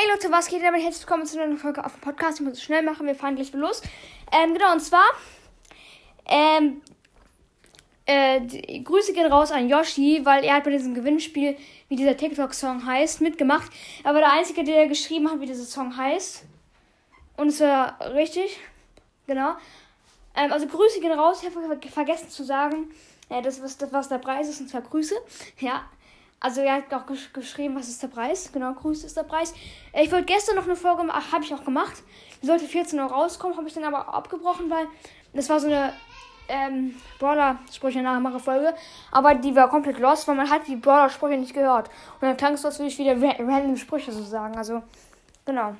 Hey Leute, was geht? Damit herzlich willkommen zu einer Folge auf dem Podcast. Ich muss es schnell machen, wir fahren gleich los. Ähm, genau, und zwar, ähm, äh, die, Grüße gehen raus an Yoshi, weil er hat bei diesem Gewinnspiel, wie dieser TikTok-Song heißt, mitgemacht. Er war der Einzige, der geschrieben hat, wie dieser Song heißt. Und es war richtig. Genau. Ähm, also Grüße gehen raus. Ich habe vergessen zu sagen, äh, das, was, das, was der Preis ist, und zwar Grüße. Ja. Also er hat auch gesch geschrieben, was ist der Preis. Genau, Grüße ist der Preis. Äh, ich wollte gestern noch eine Folge machen, habe ich auch gemacht. Die sollte 14 Uhr rauskommen, habe ich dann aber abgebrochen, weil das war so eine ähm, Brawler-Sprüche nachmache Folge. Aber die war komplett lost, weil man hat die Brawler-Sprüche nicht gehört. Und dann klang es, als würde ich wieder ra random Sprüche so sagen. Also, genau.